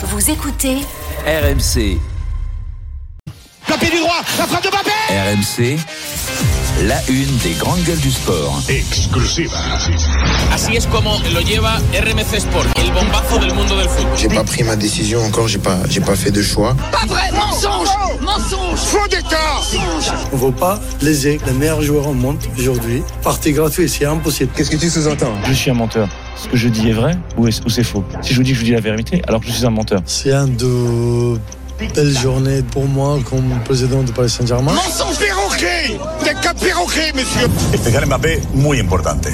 Vous écoutez RMC. Tapé du droit, la frappe de Mbappé RMC. La une des grandes gueules du sport. Exclusiva. Así es como lo lleva RMC Sport, el bombazo del mundo del fútbol. J'ai pas pris ma décision encore, j'ai pas, j'ai pas fait de choix. Pas vrai, mensonge Mensonge Faux d'écart On ne veut pas léser les meilleurs joueurs au monde aujourd'hui. Partie gratuite, c'est impossible. Qu'est-ce que tu sous-entends? Je suis un menteur. Ce que je dis est vrai ou, est- ou c'est faux? Si je vous dis que je dis la vérité, alors que je suis un menteur. C'est un de belles journées pour moi comme président du Paris Saint-Germain. Mensonge perroquet Qu'un perroquet, monsieur? Especial Mbappé, muy importante.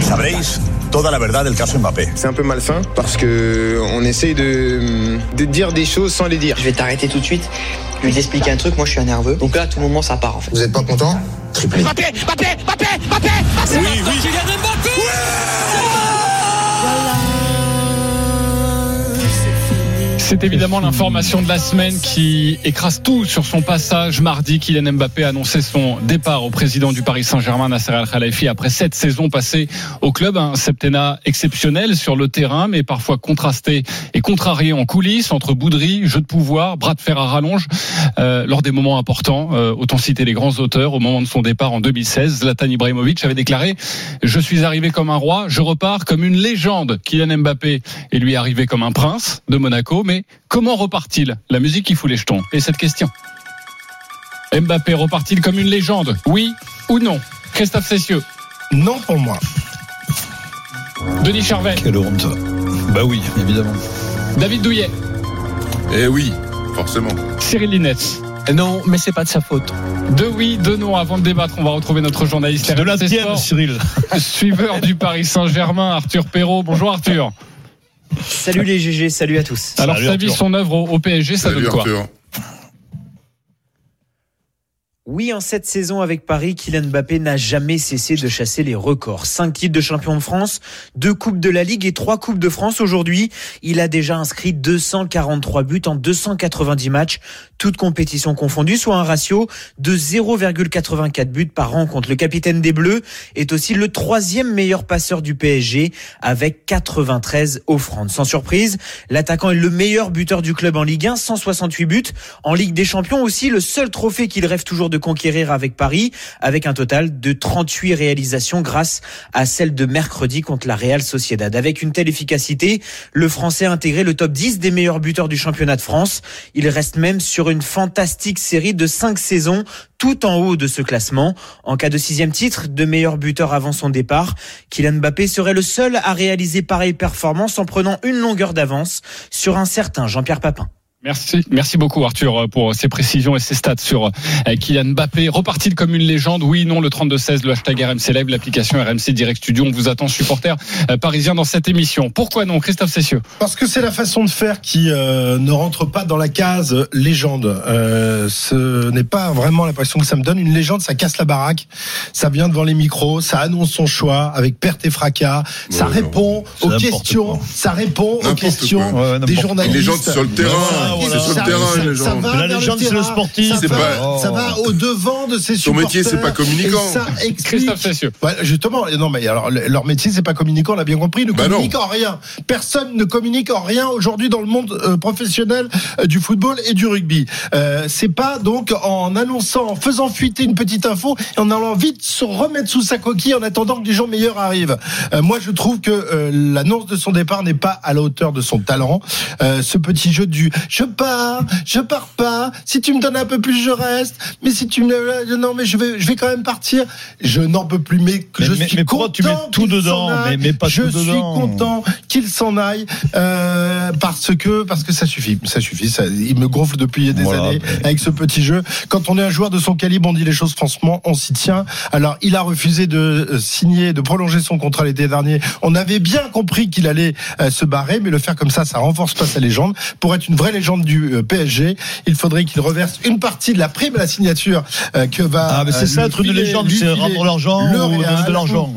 Sabréis toda la verdad del caso Mbappé. C'est un peu malsain parce que on essaye de, de dire des choses sans les dire. Je vais t'arrêter tout de suite. Je vais t'expliquer un truc, moi je suis un nerveux. Donc là, à tout moment, ça part en fait. Vous êtes pas content? Triplé. Mbappé Mbappé Mbappé Mbappé Oui, oui C'est évidemment l'information de la semaine qui écrase tout sur son passage. Mardi, Kylian Mbappé a annoncé son départ au président du Paris Saint-Germain, Nasser Al-Khelaifi, après sept saisons passées au club. Un septennat exceptionnel sur le terrain, mais parfois contrasté et contrarié en coulisses, entre bouderie, jeu de pouvoir, bras de fer à rallonge. Euh, lors des moments importants, euh, autant citer les grands auteurs, au moment de son départ en 2016, Zlatan Ibrahimovic avait déclaré « Je suis arrivé comme un roi, je repars comme une légende ». Kylian Mbappé est lui arrivé comme un prince de Monaco, mais comment repart-il? La musique qui fout les jetons. Et cette question Mbappé repart-il comme une légende? Oui ou non? Christophe Cessieux, Non pour moi. Denis Charvet, Quelle honte. Bah oui, évidemment. David Douillet, Eh oui, forcément. Cyril Linette. Non, mais c'est pas de sa faute. Deux oui, deux non. Avant de débattre, on va retrouver notre journaliste De la tienne, Cyril. suiveur du Paris Saint-Germain, Arthur Perrault. Bonjour Arthur. Salut les GG, salut à tous. Alors Salut, sa vie, son œuvre au, au PSG, ça Salut donne quoi Arthur. Oui, en cette saison avec Paris, Kylian Mbappé n'a jamais cessé de chasser les records. Cinq titres de champion de France, deux coupes de la Ligue et trois coupes de France aujourd'hui. Il a déjà inscrit 243 buts en 290 matchs, toutes compétitions confondues, soit un ratio de 0,84 buts par rencontre. Le capitaine des Bleus est aussi le troisième meilleur passeur du PSG avec 93 offrandes. Sans surprise, l'attaquant est le meilleur buteur du club en Ligue 1, 168 buts. En Ligue des Champions aussi, le seul trophée qu'il rêve toujours conquérir avec Paris, avec un total de 38 réalisations grâce à celle de mercredi contre la Real Sociedad. Avec une telle efficacité, le Français a intégré le top 10 des meilleurs buteurs du championnat de France. Il reste même sur une fantastique série de 5 saisons tout en haut de ce classement. En cas de sixième titre de meilleur buteur avant son départ, Kylian Mbappé serait le seul à réaliser pareille performance en prenant une longueur d'avance sur un certain Jean-Pierre Papin. Merci, merci beaucoup Arthur pour ces précisions et ces stats sur euh, Kylian Mbappé. Repartit comme une légende, oui, non, le 32-16, le hashtag RMC Live, l'application RMC Direct Studio. On vous attend, supporters euh, parisiens, dans cette émission. Pourquoi non, Christophe Cessieux Parce que c'est la façon de faire qui euh, ne rentre pas dans la case légende. Euh, ce n'est pas vraiment l'impression que ça me donne. Une légende, ça casse la baraque. Ça vient devant les micros, ça annonce son choix avec perte et fracas. ça répond aux questions. Ça répond aux questions des journalistes. Les légendes sur le terrain. Voilà, C'est sur le terrain, va Mais la légende, c'est le sportif. Ça va, ça va au devant de ses Son métier, c'est pas supporters. communicant. Et ça explique- Christophe. Ouais, justement, non mais alors le- leur métier c'est pas communicant, on l'a bien compris, ils ne Bah communiquent en rien. Personne ne communique en rien aujourd'hui dans le monde euh, professionnel euh, du football et du rugby. Euh, c'est pas donc en annonçant, en faisant fuiter une petite info et en allant vite se remettre sous sa coquille en attendant que des gens meilleurs arrivent. Moi je trouve que l'annonce de son départ n'est pas à la hauteur de son talent. Euh, ce petit jeu du je pars, je pars pas. Si tu me donnes un peu plus, je reste. Mais si tu me non mais je vais je vais quand même partir. Je n'en peux plus mais je mais- suis mais pourquoi tu mets content tout dedans. Mais- mais pas je tout suis dedans. content qu'il s'en aille euh, parce que parce que ça suffit, ça suffit. Ça, il me gonfle depuis des Voilà, années avec ce petit jeu. Quand on est un joueur de son calibre, on dit les choses franchement, on s'y tient. Alors il a refusé de euh, signer, de prolonger son contrat l'été dernier. On avait bien compris qu'il allait euh, se barrer, mais le faire comme ça, ça renforce pas sa légende. Pour être une vraie légende légende du euh, PSG. Il faudrait qu'il reverse une partie de la prime à la signature euh, que va. Ah, mais c'est euh, ça, être une légende, c'est rendre l'argent ou de l'argent.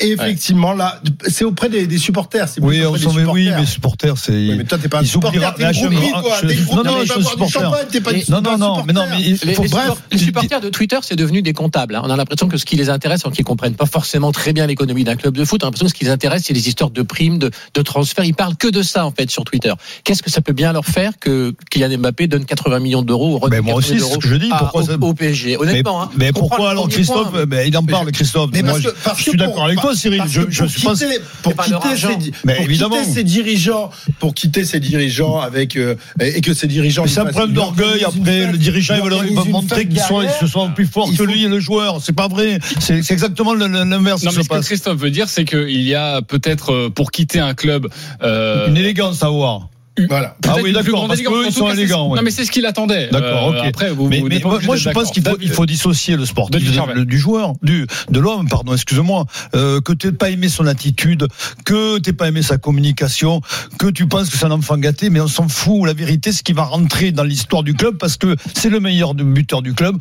Et effectivement, là, c'est auprès des, des supporters. Oui, on s'en met, oui, supporters. mais supporters, c'est. Oui, mais toi, t'es pas un supporter, t'es groupie, t'es Non, non, tu je suis supporter. champagne, t'es pas Non, non, non, mais non, supporter. mais il Les, faut les bref. les supporters de Twitter, c'est devenu des comptables. hein. On a l'impression que ce qui les intéresse, alors qu'ils comprennent pas forcément très bien l'économie d'un club de foot, on a l'impression que ce qui les intéresse, c'est les histoires de primes, de, de transferts. Ils parlent que de ça, en fait, sur Twitter. Qu'est-ce que ça peut bien leur faire que Kylian Mbappé donne 80 millions d'euros au Mais moi aussi, c'est ce que je dis. Pourquoi au, ça- au PSG Honnêtement, mais, hein, mais pourquoi alors Christophe point. ben, Il en parle, Christophe. Mais Moi, parce je, parce je suis d'accord avec toi, Cyril. Je, je pour suis pas. quitter pour ces Mais pour évidemment. quitter ces dirigeants, pour quitter ces dirigeants avec euh, et que ces dirigeants. C'est un problème d'orgueil. Après, le dirigeant, il va montrer qu'ils se sont plus forts que lui et le joueur. C'est pas vrai. C'est exactement l'inverse Non, mais ce que. Christophe veut dire, c'est qu'il y a peut-être, euh, pour quitter un club, euh, Une élégance à avoir. Voilà. Ah oui, d'accord, parce qu'eux, sont élégants. ouais. Non, mais c'est ce qu'il attendait. D'accord, Euh, ok. Après, vous, mais vous mais moi, je pense qu'il faut, il faut dissocier le le- du joueur, du de l'homme, pardon. Excuse-moi, euh, que t'aies pas aimé son attitude, que t'aies pas aimé sa communication, que tu penses que c'est un enfant gâté, mais on s'en fout. La vérité, c'est qu'il va rentrer dans l'histoire du club parce que c'est le meilleur buteur du club,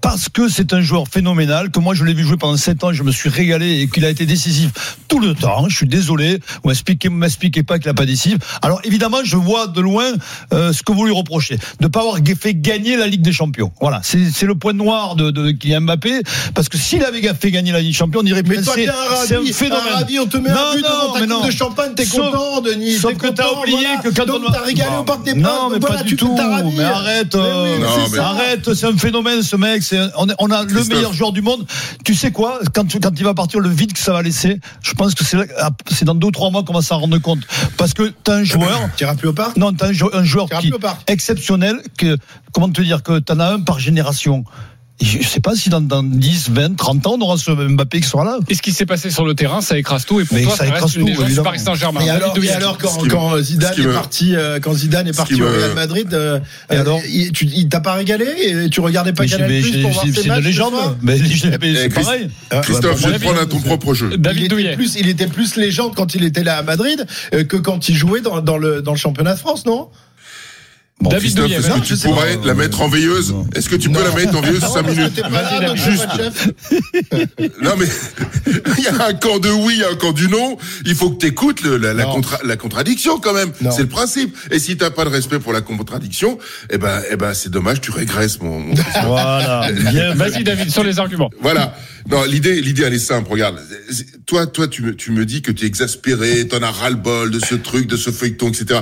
parce que c'est un joueur phénoménal. Que moi, je l'ai vu jouer pendant 7 ans, je me suis régalé et qu'il a été décisif tout le temps. Je suis désolé, vous m'expliquez, pas qu'il n'a pas décisif. Alors évidemment, je vois de loin euh, ce que vous lui reprochez, de pas avoir fait gagner la Ligue des Champions. Voilà, c'est le point noir de, de Kylian Mbappé, parce que s'il avait fait gagner la Ligue des Champions, on dirait Mais toi, c'est un c'est un ravi, phénomène. on te met Non, un but non, devant ta mais coupe de champagne, t'es content, Denis. Sauf t'es que t'as oublié voilà. que quand Donc, on t'as régalé au Parc des Princes. Non, mais voilà, pas du tout. Mais arrête, Mais euh, oui, Non, c'est mais- arrête, c'est un phénomène ce mec. C'est on, a le meilleur joueur du monde. Tu sais quoi Quand tu- quand il va partir, le vide que ça va laisser, je pense que c'est c'est dans deux ou trois mois qu'on va s'en rendre compte. Parce que t'as un joueur. Tu plus au parc? Non, t'as un, jou- un joueur Tu qui au exceptionnel. Que comment te dire que t'en as un par génération. Je sais pas si dans, dans 10, 20, 30 ans, on aura ce Mbappé qui sera là. Et ce qui s'est passé sur le terrain, ça écrase tout. Et pour Mais toi, ça ça, écrase reste tout, du. Paris Saint-Germain. Et alors, David et alors quand, me- quand Zidane est me- parti, euh, quand Zidane est parti qui au Real Madrid, euh, Et euh, alors il, tu- il t'a pas régalé et tu regardais pas Canal Plus pour voir ses c'est matchs légende. Mais c'est Eh, pareil. Christophe, je vais te prendre à ton propre jeu. il David était, Douillet. plus, il était plus légende quand il était là à Madrid euh, que quand il jouait dans, dans le, dans le championnat de France, non? Bon, David Christophe, est-ce que tu pourrais pas. la mettre en veilleuse Est-ce que tu peux la mettre en veilleuse 5 minutes là, Juste. Non mais il y a un camp de oui, il y a un camp du non. Il faut que tu écoutes la, la, Non. contra- la contradiction quand même. C'est le principe. Et si t'as pas de respect pour la contradiction, eh ben, eh ben, c'est dommage, tu régresses mon. Voilà. Bien. Vas-y, David, sur les arguments. Voilà. Non, l'idée, l'idée, elle est simple. Regarde, C'est- toi, toi, tu me, tu me dis que tu es exaspéré, t'en as ras le bol de ce truc, de ce feuilleton, etc.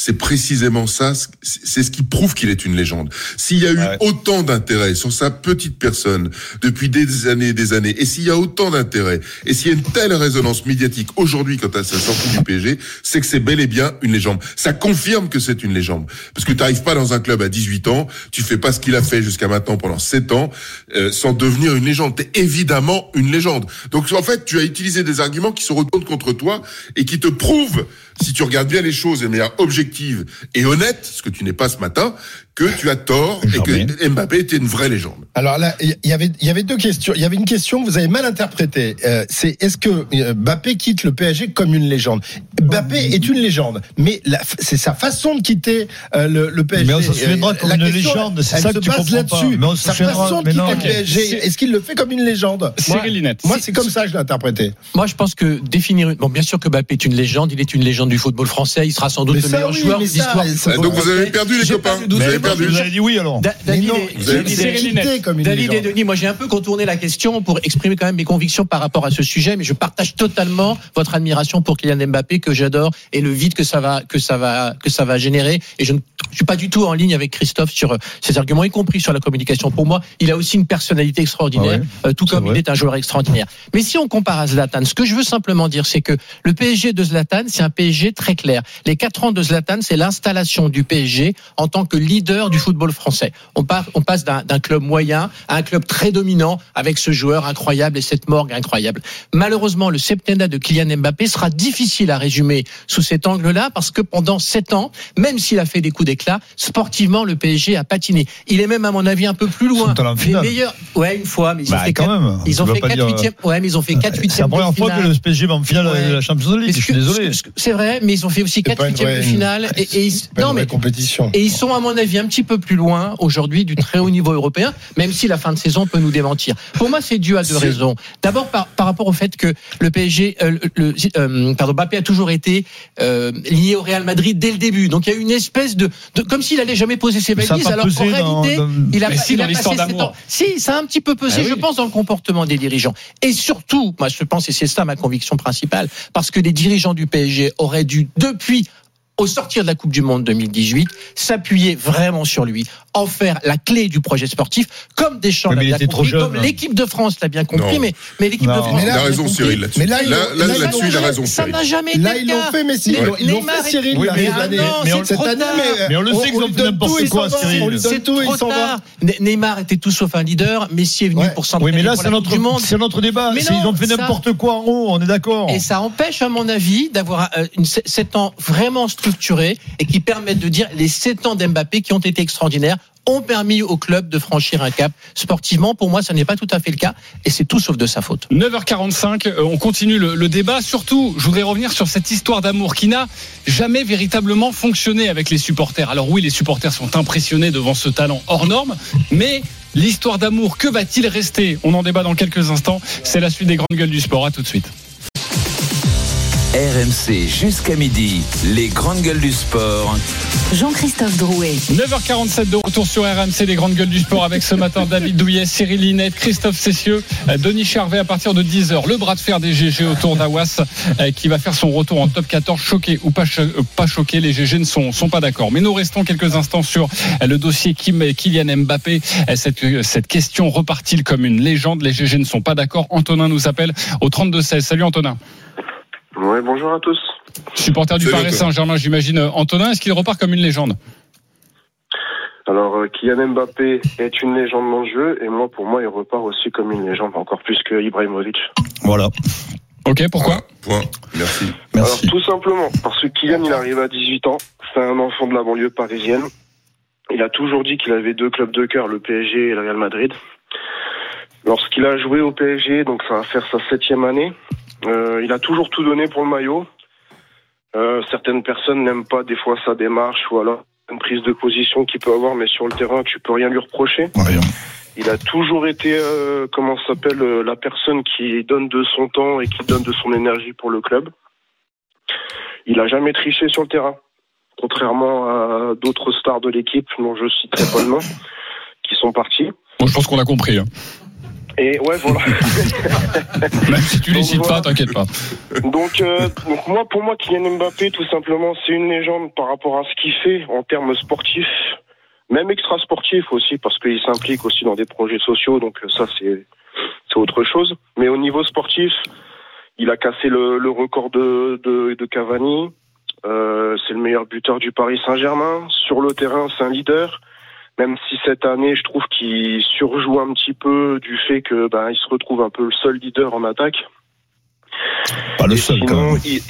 C'est précisément ça. c'est- ce qui prouve qu'il est une légende. S'il y a eu Ouais. autant d'intérêt sur sa petite personne depuis des années et des années, et s'il y a autant d'intérêt, et s'il y a une telle résonance médiatique aujourd'hui quant à sa sortie du PSG, c'est que c'est bel et bien une légende. Ça confirme que c'est une légende. Parce que tu n'arrives pas dans un club à 18 ans, tu fais pas ce qu'il a fait jusqu'à maintenant pendant 7 ans, euh, sans devenir une légende. T'es évidemment une légende. Donc en fait, tu as utilisé des arguments qui se retournent contre toi et qui te prouvent, si tu regardes bien les choses de manière objective et honnête, ce que tu n'es pas ce matin, que tu as tort et que Mbappé était une vraie légende. Alors là, il y avait, il y avait deux questions. Il y avait une question que vous avez mal interprétée. Euh, c'est est-ce que euh, Mbappé quitte le PSG comme une légende? Mbappé est une légende, mais la- c'est sa façon de quitter euh, le, le PSG. Mais on se souviendra comme la une question, légende, c'est ça se que tu comprends là-dessus. Mais on se Sa façon de quitter non. le PSG. Est-ce qu'il le fait comme une légende? Moi, c'est comme ça que je l'ai interprété. Moi, je pense que définir. Bon, bien sûr que Mbappé est une légende. Il est une légende du football français. Il sera sans doute Mais le meilleur oui, joueur de l'histoire. donc vous avez perdu les copains. Vous avez perdu. Vous dit oui alors. Da- David, non, et, vous avez David, dit et- quitté comme une David et légende. Denis, moi j'ai un peu contourné la question pour exprimer quand même mes convictions par rapport à ce sujet, mais je partage totalement votre admiration pour Kylian Mbappé que j'adore et le vide que ça va que ça va que ça va générer. Et je ne je suis pas du tout en ligne avec Christophe sur euh, ces arguments, y compris sur la communication. Pour moi, il a aussi une personnalité extraordinaire, Ah euh, tout comme il est un joueur extraordinaire. Mais si on compare à Zlatan, ce que je veux simplement dire, c'est que le PSG de Zlatan, c'est un PSG très clair. Les quatre ans de Zlatan, c'est l'installation du PSG en tant que leader du football français. On, part, on passe d'un club moyen à un club très dominant avec ce joueur incroyable et cette morgue incroyable. Malheureusement, le septennat de Kylian Mbappé sera difficile à résumer sous cet angle-là parce que pendant sept ans, même s'il a fait des coups d'éclat, sportivement, le PSG a patiné. Il est même, à mon avis, un peu plus loin. Les finale. meilleurs, ouais, une fois, mais ils ont Bah, fait quand quatre- même. Ils ont Ça veut fait pas 4 dire- huitièmes. Ouais, mais ils ont fait 4 C'est la huitièmes. première fois que le PSG va en finale Ouais. de la Champions League. Je suis désolé. C'est vrai, mais ils ont fait aussi quatre pas une huitièmes de finale. Et, et ils- non, mais compétition. et ils sont, à mon avis, un petit peu plus loin aujourd'hui du très haut niveau européen, même si la fin de saison peut nous démentir. Pour moi, c'est dû à deux raisons. D'abord, par, par rapport au fait que le PSG, euh, le, euh, pardon, Mbappé a toujours été euh, lié au Real Madrid dès le début. Donc il y a une espèce de, de comme s'il allait jamais poser ses valises, alors qu'en réalité, dans- il a, si, il a passé sept ans. Si, ça a un petit peu pesé, Ah oui. je pense, dans le comportement des dirigeants. Et surtout, moi, je pense, et c'est ça ma conviction principale, parce que les dirigeants du PSG auraient dû, depuis au sortir de la Coupe du Monde 2018, s'appuyer vraiment sur lui, en faire la clé du projet sportif, comme Deschamps l'a bien compris, jeune. comme l'équipe de France l'a bien compris, Non. mais, mais l'équipe de. France. Mais Il a raison. Cyril, là-dessus. Mais là, Là, il- a raison, Ça n'a jamais été Là, ils l'ont fait, mais si, ils l'ont- fait, Cyril, Oui, là, mais- cette année. mais on- le sait qu'ils ont fait n'importe quoi. Cyril. C'est tout, il s'en va. Neymar était tout sauf un leader. Messi est venu pour s'entraîner Oui, mais là, c'est notre, du monde. c'est notre débat. Ils ont fait n'importe quoi en haut, on est d'accord. Et ça empêche, à mon avis, d'avoir euh, une, sept ans vraiment structurés et qui permettent de dire les sept ans d'Mbappé qui ont été extraordinaires ont permis au club de franchir un cap. Sportivement, pour moi, ça n'est pas tout à fait le cas et c'est tout sauf de sa faute. 9h45, euh, on continue le, débat. Surtout, je voudrais revenir sur cette histoire d'amour qui n'a jamais véritablement fonctionné avec les supporters. Alors oui, les supporters sont impressionnés devant ce talent hors norme, mais l'histoire d'amour, que va-t-il rester? On en débat dans quelques instants. C'est la suite des grandes gueules du sport. À tout de suite. RMC jusqu'à midi, les grandes gueules du sport. Jean-Christophe Drouet. 9h47 de retour sur RMC, les grandes gueules du sport avec ce matin David Douillet, Cyril Linette, Christophe Cessieux, Denis Charvet à partir de 10h. Le bras de fer des GG autour d'Awas euh, qui va faire son retour en top 14. Choqué ou pas, cho- euh, pas choqué, les GG ne sont, sont pas d'accord. Mais nous restons quelques instants sur euh, le dossier Kim, Kylian Mbappé. Cette, cette question repart-il comme une légende? Les GG ne sont pas d'accord. Antonin nous appelle au 32-16. Salut Antonin. Ouais, bonjour à tous. Supporter du Salut, Paris. Saint-Germain, j'imagine. Antonin, est-ce qu'il repart comme une légende? Alors, euh, Kylian Mbappé est une légende dans le jeu, et moi, pour moi, il repart aussi comme une légende, encore plus que Ibrahimovic. Voilà. Ok, pourquoi? Point. Merci. Alors, tout simplement, parce que Kylian, il arrive à 18 ans, c'est un enfant de la banlieue parisienne. Il a toujours dit qu'il avait deux clubs de cœur, le PSG et le Real Madrid. Lorsqu'il a joué au PSG, donc ça va faire sa septième année, euh, il a toujours tout donné pour le maillot. Euh, certaines personnes n'aiment pas des fois sa démarche ou alors une prise de position qu'il peut avoir, mais sur le terrain, tu peux rien lui reprocher. Il a toujours été, euh, comment s'appelle, euh, la personne qui donne de son temps et qui donne de son énergie pour le club. Il a jamais triché sur le terrain, contrairement à d'autres stars de l'équipe, dont je citerai pas le nom, qui sont partis. Bon, je pense qu'on a compris. hein. Et ouais, voilà. Même si tu les cites pas, t'inquiète pas. Donc, euh, donc moi, pour moi, Kylian Mbappé, tout simplement, c'est une légende par rapport à ce qu'il fait en termes sportifs, même extra-sportifs aussi, parce qu'il s'implique aussi dans des projets sociaux, donc euh, ça, c'est c'est autre chose. Mais au niveau sportif, il a cassé le, le record de, de, de Cavani. Euh, c'est le meilleur buteur du Paris Saint-Germain. Sur le terrain, c'est un leader. Même si cette année, je trouve qu'il surjoue un petit peu du fait que ben, il se retrouve un peu le seul leader en attaque. Pas le seul, quand même. Il-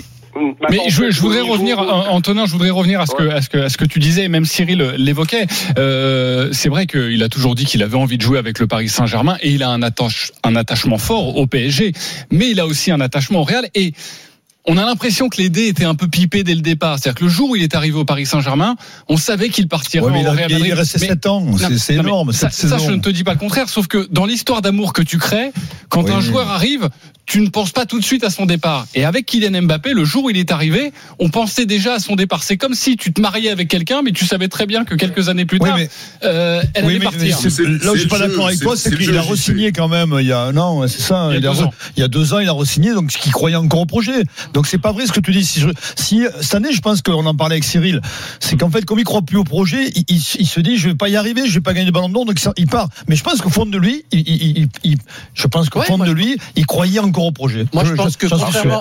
Mais je, voudrais revenir, An- Antonin, je voudrais revenir à ce que, à ce que, à ce que tu disais, même Cyril l'évoquait. Euh, c'est vrai qu'il a toujours dit qu'il avait envie de jouer avec le Paris Saint-Germain et il a un, attache, un attachement fort au PSG, mais il a aussi un attachement au Real et on a l'impression que les dés étaient un peu pipés dès le départ. C'est-à-dire que le jour où il est arrivé au Paris Saint-Germain, on savait qu'il partirait Ouais, mais au il a- Real il est Madrid. resté Mais- sept ans. Non, C'est- énorme, Ça, cette ça, saison. je ne te dis pas le contraire, sauf que dans l'histoire d'amour que tu crées, quand Oui. un joueur arrive, tu ne penses pas tout de suite à son départ. Et avec Kylian Mbappé, le jour où il est arrivé, on pensait déjà à son départ. C'est comme si tu te mariais avec quelqu'un, mais tu savais très bien que quelques années plus Oui, tard, mais- euh, elle Oui, allait mais- partir. mais là où je suis pas d'accord avec toi, c'est qu'il a re-signé quand même il y a un an, c'est ça. Il y a deux ans. il y a deux ans, il a re-signé, donc ce qu'il croyait encore au projet. Donc c'est pas vrai ce que tu dis. Si, je- si cette année, je pense qu'on en parlait avec Cyril, c'est qu'en fait, comme il croit plus au projet, il, il- il se dit, je vais pas y arriver, je vais pas gagner de ballon d'or, donc ça- il part. Mais je pense qu'au fond de lui, il, il- il- il- je pense qu'au Ouais, fond moi, de lui, il croyait encore au projet. Moi, je, pense que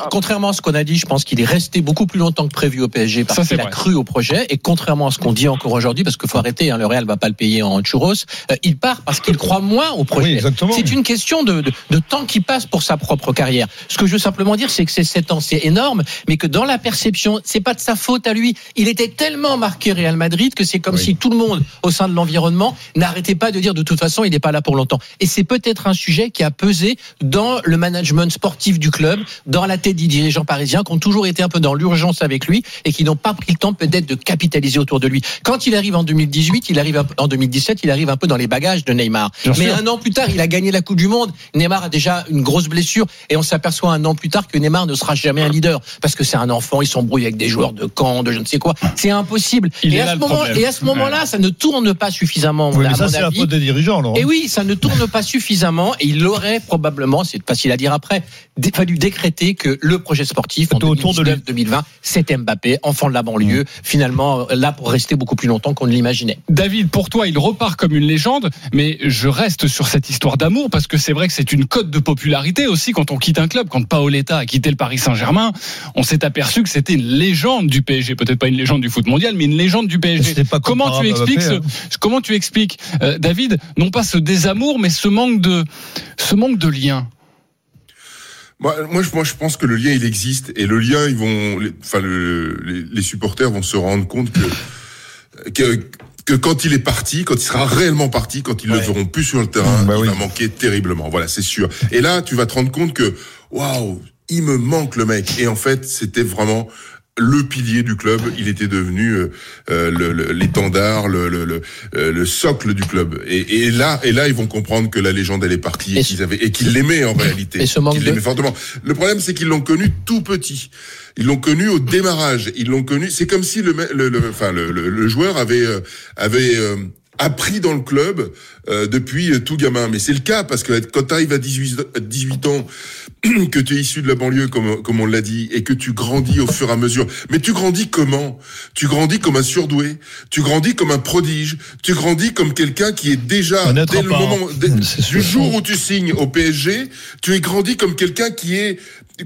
contrairement, à ce qu'on a dit, je pense qu'il est resté beaucoup plus longtemps que prévu au PSG parce qu'il a cru au projet. Et contrairement à ce qu'on dit encore aujourd'hui, parce qu'il faut arrêter, hein, le Real va pas le payer en churros, euh, il part parce qu'il croit moins au projet. Oui. C'est une question de, de, de temps qui passe pour sa propre carrière. Ce que je veux simplement dire, c'est que ces 7 ans, c'est énorme, mais que dans la perception, c'est pas de sa faute à lui. Il était tellement marqué Real Madrid que c'est comme si tout le monde au sein de l'environnement n'arrêtait pas de dire de toute façon, il n'est pas là pour longtemps. Et c'est peut-être un sujet qui a pesé dans le management sportif du club, dans la tête des dirigeants parisiens, qui ont toujours été un peu dans l'urgence avec lui et qui n'ont pas pris le temps peut-être de capitaliser autour de lui. Quand il arrive en 2018, il arrive en 2017, il arrive un peu dans les bagages de Neymar. Bien Mais sûr. un an plus tard, il a gagné la Coupe du Monde. Neymar a déjà une grosse blessure et on s'aperçoit un an plus tard que Neymar ne sera jamais un leader parce que c'est un enfant, il s'embrouille avec des joueurs de camp, de je ne sais quoi. C'est impossible. Il et, à là, ce moment, problème. et à ce moment-là, ça ne tourne pas suffisamment. Oui, mais ça, c'est la faute des dirigeants, alors. Et oui, ça ne tourne pas suffisamment et il aurait probablement, c'est facile à dire après, dé- fallu décréter que le projet sportif en autour de lui. 2019-2020, c'était Mbappé, enfant de la banlieue, finalement euh, là pour rester beaucoup plus longtemps qu'on ne l'imaginait. David, pour toi, il repart comme une légende, mais je reste sur cette histoire d'amour parce que c'est vrai que c'est une cote de popularité aussi quand on quitte un club. Quand Paoletta a quitté le Paris Saint-Germain, on s'est aperçu que c'était une légende du PSG, peut-être pas une légende du foot mondial, mais une légende du PSG. Pas Comment tu expliques, Mbappé, ce, comment tu expliques, euh, David, non pas ce désamour, mais ce manque de, ce manque de lien? Moi, moi, je, moi, je pense que le lien, il existe. Et le lien, ils vont, les- enfin, le- les, les supporters vont se rendre compte que, que, que quand il est parti, quand il sera réellement parti, quand ils le verront plus sur le terrain, Bah il oui. va manquer terriblement. Voilà, c'est sûr. Et là, tu vas te rendre compte que, waouh, il me manque le mec. Et en fait, c'était vraiment le pilier du club. Il était devenu euh, euh, le- le- l'étendard, le, le, le, euh, le socle du club. Et, et là, et là, ils vont comprendre que la légende elle est partie et, Et qu'ils avaient et qu'ils l'aimaient en réalité. Et ce manque de- fortement. Le problème, c'est qu'ils l'ont connu tout petit. Ils l'ont connu au démarrage. Ils l'ont connu. C'est comme si le, me- le, le- enfin, le, le- le joueur avait euh, avait euh, appris dans le club euh, depuis euh, tout gamin. Mais c'est le cas parce que quand tu arrives à 18, à 18 ans, que tu es issu de la banlieue, comme, comme on l'a dit, et que tu grandis au fur et à mesure. Mais tu grandis comment? Tu grandis comme un surdoué. Tu grandis comme un prodige. Tu grandis comme quelqu'un qui est déjà dès le moment dès- du jour où tu signes au PSG, tu es grandi comme quelqu'un qui est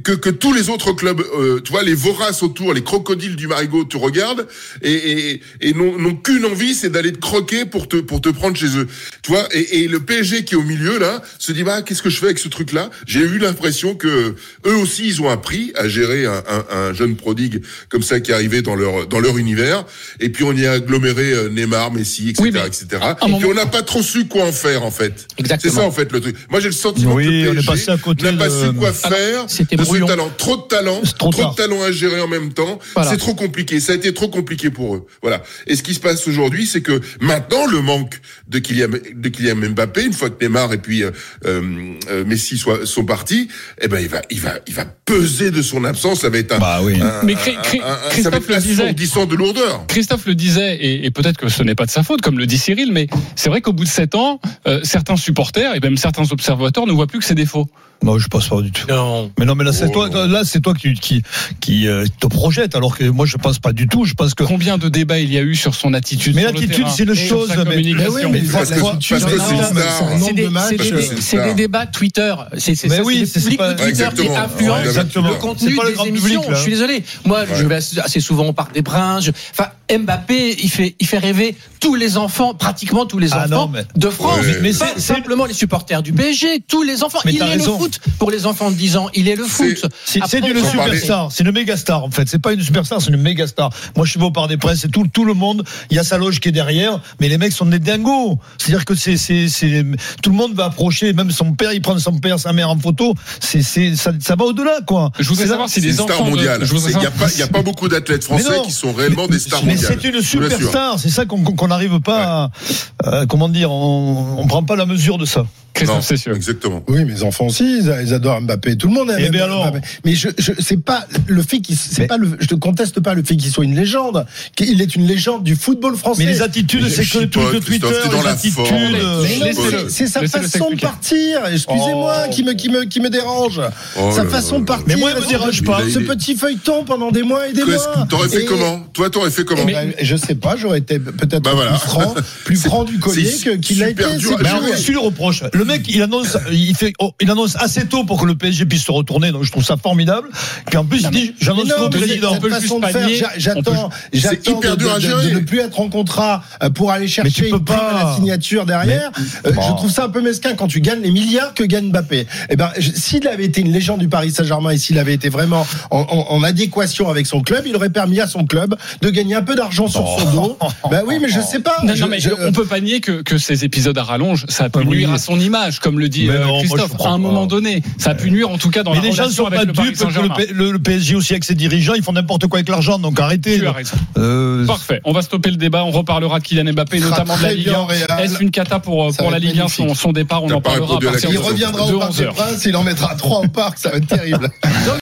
que, que tous les autres clubs, euh, tu vois, les voraces autour, les crocodiles du Marigot, tu regardes et, et, et n'ont n'ont qu'une envie, c'est d'aller te croquer pour te pour te prendre chez eux. Tu vois, et, et le PSG qui est au milieu là se dit bah qu'est-ce que je fais avec ce truc là J'ai eu l'impression que eux aussi ils ont appris à gérer un, un, un jeune prodigue comme ça qui est arrivé dans leur dans leur univers. Et puis on y a aggloméré euh, Neymar, Messi, etc., Oui, mais etc. Et puis on n'a pas trop su quoi en faire en fait. C'est Exactement. ça en fait le truc. Moi j'ai le sentiment Oui, que le on est PSG passé à côté n'a pas su quoi faire c'était de talent. Trop de talent, trop trop, tard. de talent à gérer en même temps. Voilà. C'est trop compliqué. Ça a été trop compliqué pour eux. Voilà. Et ce qui se passe aujourd'hui, c'est que maintenant le manque de Kylian, de Kylian Mbappé, une fois que Neymar et puis euh, euh, euh, Messi soient, sont partis, eh ben il va, il va, il va peser de son absence. Ça va être un, Bah oui. un- Mais un- Cri- Cri- un- un- ça va Christophe être le disait. de lourdeur. Christophe le disait, et, et peut-être que ce n'est pas de sa faute, comme le dit Cyril, mais c'est vrai qu'au bout de sept ans, euh, certains supporters et même certains observateurs ne voient plus que ses défauts. Non, je pense pas du tout. Non. Mais non, mais là, c'est Oh. toi, là, c'est toi qui, qui, qui euh, te projette, alors que moi, je pense pas du tout. Je pense que. Combien de débats il y a eu sur son attitude Mais l'attitude, c'est une chose, mais- mais oui, mais Parce que, c'est star. C'est nombre des, débats Twitter. C'est c'est oui, public de Twitter qui Exactement. influence le contenu C'est pas le des grand émissions. je suis désolé. Moi, je vais assez- souvent au Parc des Princes. Enfin, Mbappé, il fait, il fait rêver tous les enfants, pratiquement tous les Ah enfants non, mais- de France. Ouais. mais pas c'est- simplement les supporters du PSG, tous les enfants. Mais il est raison. le foot. Pour les enfants de 10 ans, il est le C'est- foot. C'est une superstar, c'est une méga star en fait. C'est pas une superstar, c'est une méga star. Moi, je suis beau par des princes, c'est tout, tout le monde. Il y a sa loge qui est derrière, mais les mecs sont des dingos. C'est-à-dire que c'est, c'est, c'est, tout le monde va approcher, même son père, il prend son père, sa mère en photo. C'est, c'est, ça, ça va au-delà, quoi. Je voudrais C'est savoir si C'est les une star enfants de- mondiale. je voudrais Il n'y a savoir- pas, il y a pas beaucoup d'athlètes Mais français non. qui sont réellement des stars Mais mondiales. c'est une superstar, c'est ça qu'on n'arrive pas à, euh, comment dire, on, on prend pas la mesure de ça. Christophe, c'est sûr. Exactement. Oui, mes enfants aussi, ils ils adorent Mbappé. Tout le monde aime Eh bien Mbappé. alors Mais je, je c'est pas le fait qu'il, c'est Mais- pas le, je ne conteste pas le fait qu'il soit une légende. Qu'il est une légende du football français. Mais les attitudes, Mais c'est que truc de Twitter, les la attitudes. forme. euh, c'est sa façon de partir. Excusez-moi, Oh. qui me, qui me, qui me dérange. Oh sa façon de partir. Mais moi, elle me dérange pas. Ce petit feuilleton pendant des mois et des mois. T'aurais fait comment? Toi, t'aurais fait comment? Eh ben, je sais pas, j'aurais été peut-être Bah plus franc, plus franc du collier qu'il a été. je suis le reproche. Le mec, il annonce, il fait, oh, il annonce assez tôt pour que le PSG puisse se retourner. Donc, je trouve ça formidable. Puis en plus, il dit, Mais j'annonce non, au mais président. cette façon de faire, j'a- j'attends, j'attends de, de- de- ne plus être en contrat euh, pour aller chercher tu peux une prime pas. à la signature derrière. Euh, Bon. Je trouve ça un peu mesquin quand tu gagnes les milliards que gagne Mbappé. Eh ben, s'il avait été une légende du Paris Saint-Germain et s'il avait été vraiment en, en- en adéquation avec son club, il aurait permis à son club de gagner un peu d'argent sur son dos. Ben oui, mais je sais pas. Non, Je- non, mais je- on peut pas nier que, que ces épisodes à rallonge, ça a pu Oui. nuire à son image. L'image, comme le dit euh, non, Christophe. À un pas. moment donné, ça a pu nuire en tout cas dans Mais la les gens relation sont avec pas dupes que le, PSG aussi avec ses dirigeants, ils font n'importe quoi avec l'argent, donc arrêtez. Euh, Parfait. On va stopper le débat. On reparlera de Kylian Mbappé, notamment de la Ligue bien 1. au Real. Est-ce une cata pour, euh, pour la Ligue 1 magnifique. son, son départ On en parlera à partir Il reviendra au Parc des 11h. Princes, il en mettra trois au parc, ça va être terrible.